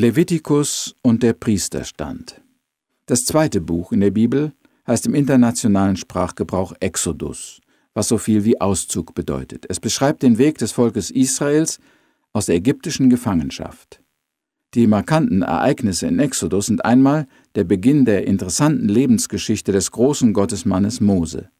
Levitikus und der Priesterstand. Das zweite Buch in der Bibel heißt im internationalen Sprachgebrauch Exodus, was so viel wie Auszug bedeutet. Es beschreibt den Weg des Volkes Israels aus der ägyptischen Gefangenschaft. Die markanten Ereignisse in Exodus sind einmal der Beginn der interessanten Lebensgeschichte des großen Gottesmannes Mose.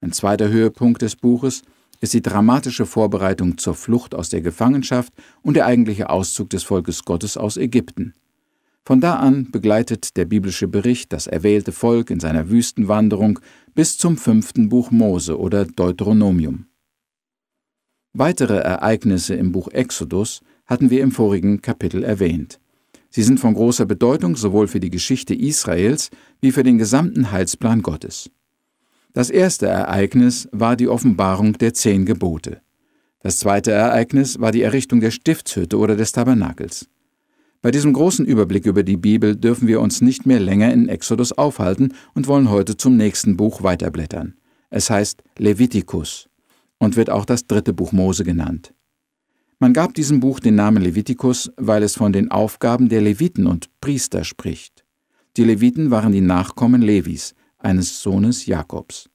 Ein zweiter Höhepunkt des Buches ist die dramatische Vorbereitung zur Flucht aus der Gefangenschaft und der eigentliche Auszug des Volkes Gottes aus Ägypten. Von da an begleitet der biblische Bericht das erwählte Volk in seiner Wüstenwanderung bis zum fünften Buch Mose oder Deuteronomium. Weitere Ereignisse im Buch Exodus hatten wir im vorigen Kapitel erwähnt. Sie sind von großer Bedeutung sowohl für die Geschichte Israels wie für den gesamten Heilsplan Gottes. Das erste Ereignis war die Offenbarung der zehn Gebote. Das zweite Ereignis war die Errichtung der Stiftshütte oder des Tabernakels. Bei diesem großen Überblick über die Bibel dürfen wir uns nicht mehr länger in Exodus aufhalten und wollen heute zum nächsten Buch weiterblättern. Es heißt Levitikus und wird auch das dritte Buch Mose genannt. Man gab diesem Buch den Namen Levitikus, weil es von den Aufgaben der Leviten und Priester spricht. Die Leviten waren die Nachkommen Levis, eines Sohnes Jakobs.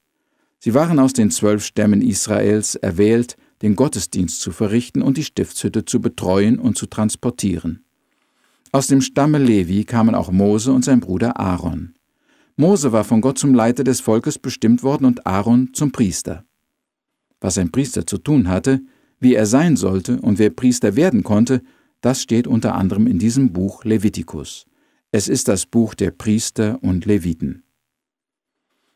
Sie waren aus den zwölf Stämmen Israels erwählt, den Gottesdienst zu verrichten und die Stiftshütte zu betreuen und zu transportieren. Aus dem Stamme Levi kamen auch Mose und sein Bruder Aaron. Mose war von Gott zum Leiter des Volkes bestimmt worden und Aaron zum Priester. Was ein Priester zu tun hatte, wie er sein sollte und wer Priester werden konnte, das steht unter anderem in diesem Buch Levitikus. Es ist das Buch der Priester und Leviten.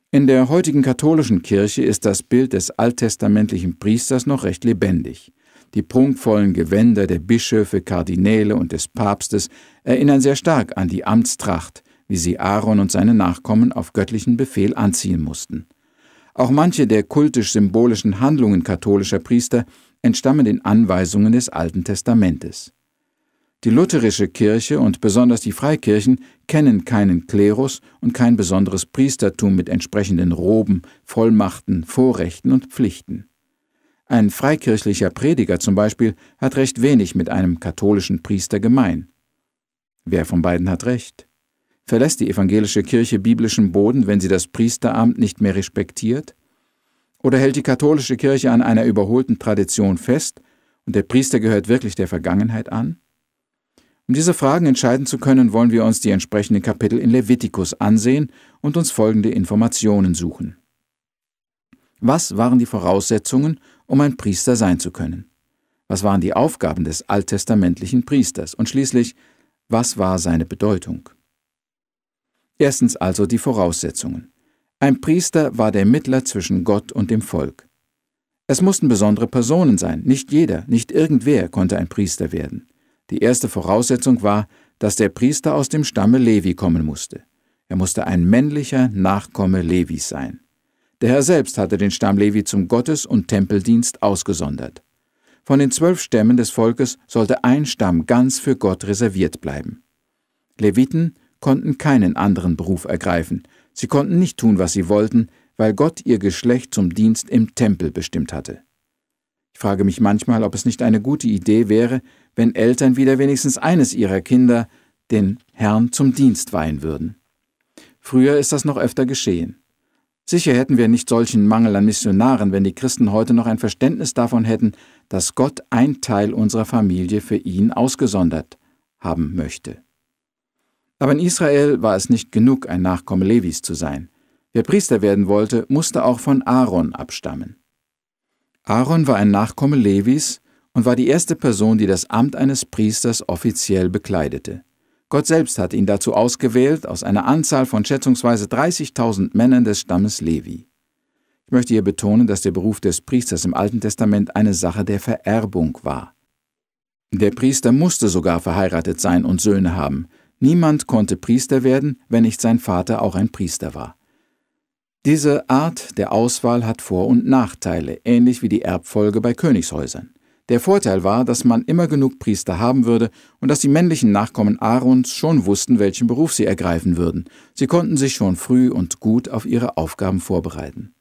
In der heutigen katholischen Kirche ist das Bild des alttestamentlichen Priesters noch recht lebendig. Die prunkvollen Gewänder der Bischöfe, Kardinäle und des Papstes erinnern sehr stark an die Amtstracht, wie sie Aaron und seine Nachkommen auf göttlichen Befehl anziehen mussten. Auch manche der kultisch-symbolischen Handlungen katholischer Priester entstammen den Anweisungen des Alten Testamentes. Die lutherische Kirche und besonders die Freikirchen kennen keinen Klerus und kein besonderes Priestertum mit entsprechenden Roben, Vollmachten, Vorrechten und Pflichten. Ein freikirchlicher Prediger zum Beispiel hat recht wenig mit einem katholischen Priester gemein. Wer von beiden hat recht? Verlässt die evangelische Kirche biblischen Boden, wenn sie das Priesteramt nicht mehr respektiert? Oder hält die katholische Kirche an einer überholten Tradition fest und der Priester gehört wirklich der Vergangenheit an? Um diese Fragen entscheiden zu können, wollen wir uns die entsprechenden Kapitel in Levitikus ansehen und uns folgende Informationen suchen. Was waren die Voraussetzungen, um ein Priester sein zu können? Was waren die Aufgaben des alttestamentlichen Priesters? Und schließlich, was war seine Bedeutung? Erstens also die Voraussetzungen. Ein Priester war der Mittler zwischen Gott und dem Volk. Es mussten besondere Personen sein, nicht jeder, nicht irgendwer konnte ein Priester werden. Die erste Voraussetzung war, dass der Priester aus dem Stamme Levi kommen musste. Er musste ein männlicher Nachkomme Levis sein. Der Herr selbst hatte den Stamm Levi zum Gottes- und Tempeldienst ausgesondert. Von den zwölf Stämmen des Volkes sollte ein Stamm ganz für Gott reserviert bleiben. Leviten konnten keinen anderen Beruf ergreifen, sie konnten nicht tun, was sie wollten, weil Gott ihr Geschlecht zum Dienst im Tempel bestimmt hatte. Ich frage mich manchmal, ob es nicht eine gute Idee wäre, wenn Eltern wieder wenigstens eines ihrer Kinder den Herrn zum Dienst weihen würden. Früher ist das noch öfter geschehen. Sicher hätten wir nicht solchen Mangel an Missionaren, wenn die Christen heute noch ein Verständnis davon hätten, dass Gott ein Teil unserer Familie für ihn ausgesondert haben möchte. Aber in Israel war es nicht genug, ein Nachkomme Levis zu sein. Wer Priester werden wollte, musste auch von Aaron abstammen. Aaron war ein Nachkomme Levis und war die erste Person, die das Amt eines Priesters offiziell bekleidete. Gott selbst hatte ihn dazu ausgewählt aus einer Anzahl von schätzungsweise 30.000 Männern des Stammes Levi. Ich möchte hier betonen, dass der Beruf des Priesters im Alten Testament eine Sache der Vererbung war. Der Priester musste sogar verheiratet sein und Söhne haben. Niemand konnte Priester werden, wenn nicht sein Vater auch ein Priester war. Diese Art der Auswahl hat Vor- und Nachteile, ähnlich wie die Erbfolge bei Königshäusern. Der Vorteil war, dass man immer genug Priester haben würde und dass die männlichen Nachkommen Aarons schon wussten, welchen Beruf sie ergreifen würden. Sie konnten sich schon früh und gut auf ihre Aufgaben vorbereiten.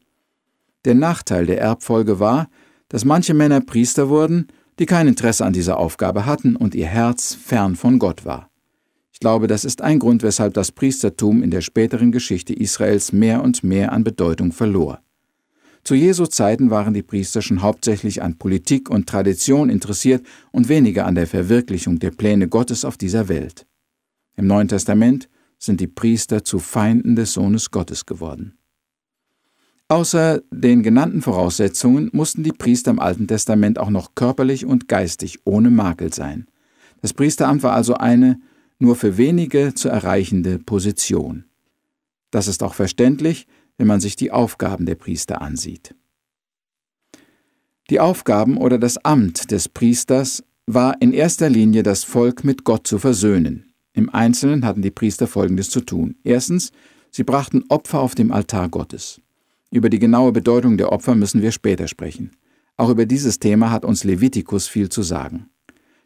Der Nachteil der Erbfolge war, dass manche Männer Priester wurden, die kein Interesse an dieser Aufgabe hatten und ihr Herz fern von Gott war. Ich glaube, das ist ein Grund, weshalb das Priestertum in der späteren Geschichte Israels mehr und mehr an Bedeutung verlor. Zu Jesu Zeiten waren die Priester schon hauptsächlich an Politik und Tradition interessiert und weniger an der Verwirklichung der Pläne Gottes auf dieser Welt. Im Neuen Testament sind die Priester zu Feinden des Sohnes Gottes geworden. Außer den genannten Voraussetzungen mussten die Priester im Alten Testament auch noch körperlich und geistig ohne Makel sein. Das Priesteramt war also eine nur für wenige zu erreichende Position. Das ist auch verständlich, wenn man sich die Aufgaben der Priester ansieht. Die Aufgaben oder das Amt des Priesters war in erster Linie das Volk mit Gott zu versöhnen. Im Einzelnen hatten die Priester Folgendes zu tun. Erstens, sie brachten Opfer auf dem Altar Gottes. Über die genaue Bedeutung der Opfer müssen wir später sprechen. Auch über dieses Thema hat uns Levitikus viel zu sagen.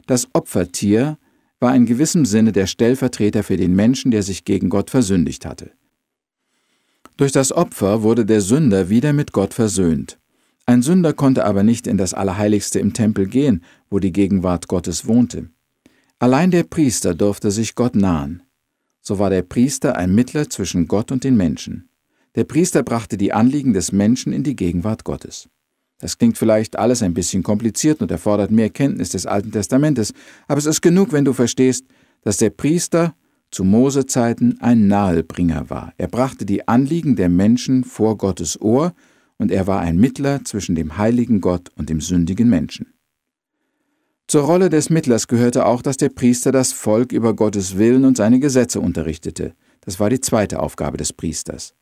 Das Opfertier war in gewissem Sinne der Stellvertreter für den Menschen, der sich gegen Gott versündigt hatte. Durch das Opfer wurde der Sünder wieder mit Gott versöhnt. Ein Sünder konnte aber nicht in das Allerheiligste im Tempel gehen, wo die Gegenwart Gottes wohnte. Allein der Priester durfte sich Gott nahen. So war der Priester ein Mittler zwischen Gott und den Menschen. Der Priester brachte die Anliegen des Menschen in die Gegenwart Gottes. Das klingt vielleicht alles ein bisschen kompliziert und erfordert mehr Kenntnis des Alten Testamentes, aber es ist genug, wenn du verstehst, dass der Priester zu Mosezeiten ein Nahebringer war. Er brachte die Anliegen der Menschen vor Gottes Ohr und er war ein Mittler zwischen dem heiligen Gott und dem sündigen Menschen. Zur Rolle des Mittlers gehörte auch, dass der Priester das Volk über Gottes Willen und seine Gesetze unterrichtete. Das war die zweite Aufgabe des Priesters.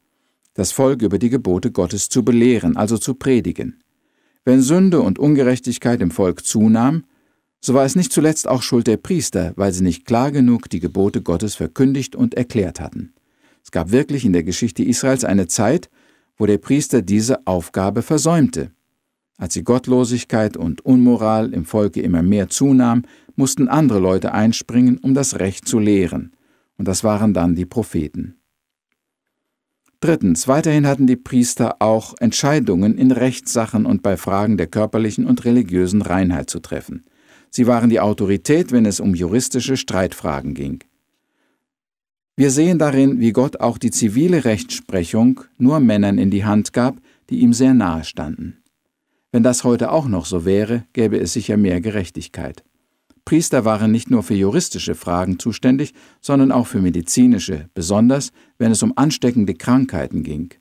Das Volk über die Gebote Gottes zu belehren, also zu predigen. Wenn Sünde und Ungerechtigkeit im Volk zunahm, so war es nicht zuletzt auch Schuld der Priester, weil sie nicht klar genug die Gebote Gottes verkündigt und erklärt hatten. Es gab wirklich in der Geschichte Israels eine Zeit, wo der Priester diese Aufgabe versäumte. Als die Gottlosigkeit und Unmoral im Volke immer mehr zunahm, mussten andere Leute einspringen, um das Recht zu lehren, und das waren dann die Propheten. Drittens, weiterhin hatten die Priester auch Entscheidungen in Rechtssachen und bei Fragen der körperlichen und religiösen Reinheit zu treffen. Sie waren die Autorität, wenn es um juristische Streitfragen ging. Wir sehen darin, wie Gott auch die zivile Rechtsprechung nur Männern in die Hand gab, die ihm sehr nahe standen. Wenn das heute auch noch so wäre, gäbe es sicher mehr Gerechtigkeit. Priester waren nicht nur für juristische Fragen zuständig, sondern auch für medizinische, besonders wenn es um ansteckende Krankheiten ging.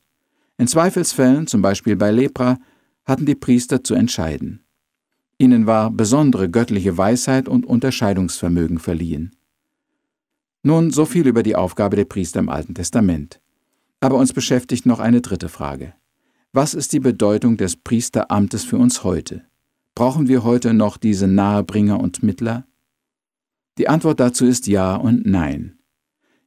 In Zweifelsfällen, zum Beispiel bei Lepra, hatten die Priester zu entscheiden. Ihnen war besondere göttliche Weisheit und Unterscheidungsvermögen verliehen. Nun so viel über die Aufgabe der Priester im Alten Testament. Aber uns beschäftigt noch eine dritte Frage. Was ist die Bedeutung des Priesteramtes für uns heute? Brauchen wir heute noch diese Nahebringer und Mittler? Die Antwort dazu ist ja und nein.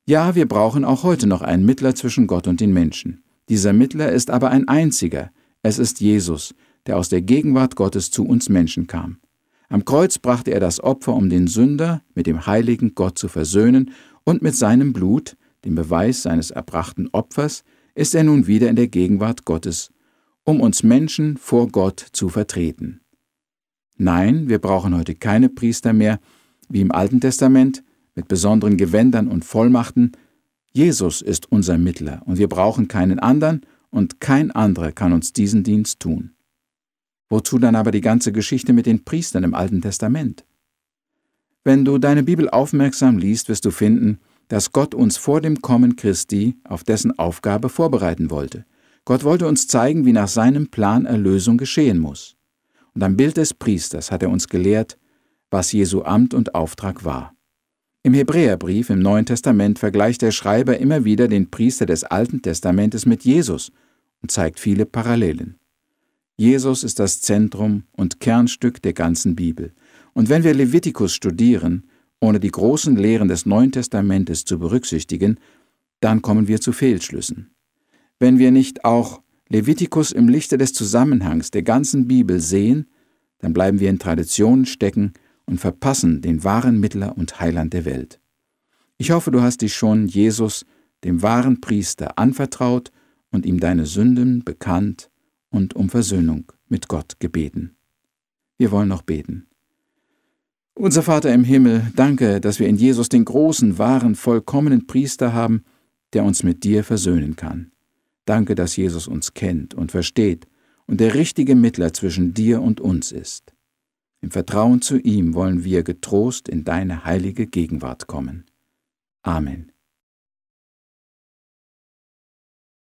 Ja, wir brauchen auch heute noch einen Mittler zwischen Gott und den Menschen. Dieser Mittler ist aber ein einziger. Es ist Jesus, der aus der Gegenwart Gottes zu uns Menschen kam. Am Kreuz brachte er das Opfer, um den Sünder mit dem heiligen Gott zu versöhnen, und mit seinem Blut, dem Beweis seines erbrachten Opfers, ist er nun wieder in der Gegenwart Gottes, um uns Menschen vor Gott zu vertreten. Nein, wir brauchen heute keine Priester mehr, wie im Alten Testament, mit besonderen Gewändern und Vollmachten. Jesus ist unser Mittler und wir brauchen keinen anderen und kein anderer kann uns diesen Dienst tun. Wozu dann aber die ganze Geschichte mit den Priestern im Alten Testament? Wenn du deine Bibel aufmerksam liest, wirst du finden, dass Gott uns vor dem Kommen Christi auf dessen Aufgabe vorbereiten wollte. Gott wollte uns zeigen, wie nach seinem Plan Erlösung geschehen muss. Und am Bild des Priesters hat er uns gelehrt, was Jesu Amt und Auftrag war. Im Hebräerbrief im Neuen Testament vergleicht der Schreiber immer wieder den Priester des Alten Testamentes mit Jesus und zeigt viele Parallelen. Jesus ist das Zentrum und Kernstück der ganzen Bibel. Und wenn wir Levitikus studieren, ohne die großen Lehren des Neuen Testamentes zu berücksichtigen, dann kommen wir zu Fehlschlüssen. Wenn wir nicht auch Levitikus im Lichte des Zusammenhangs der ganzen Bibel sehen, dann bleiben wir in Traditionen stecken und verpassen den wahren Mittler und Heiland der Welt. Ich hoffe, du hast dich schon Jesus, dem wahren Priester, anvertraut und ihm deine Sünden bekannt und um Versöhnung mit Gott gebeten. Wir wollen noch beten. Unser Vater im Himmel, danke, dass wir in Jesus den großen, wahren, vollkommenen Priester haben, der uns mit dir versöhnen kann. Danke, dass Jesus uns kennt und versteht und der richtige Mittler zwischen dir und uns ist. Im Vertrauen zu ihm wollen wir getrost in deine heilige Gegenwart kommen. Amen.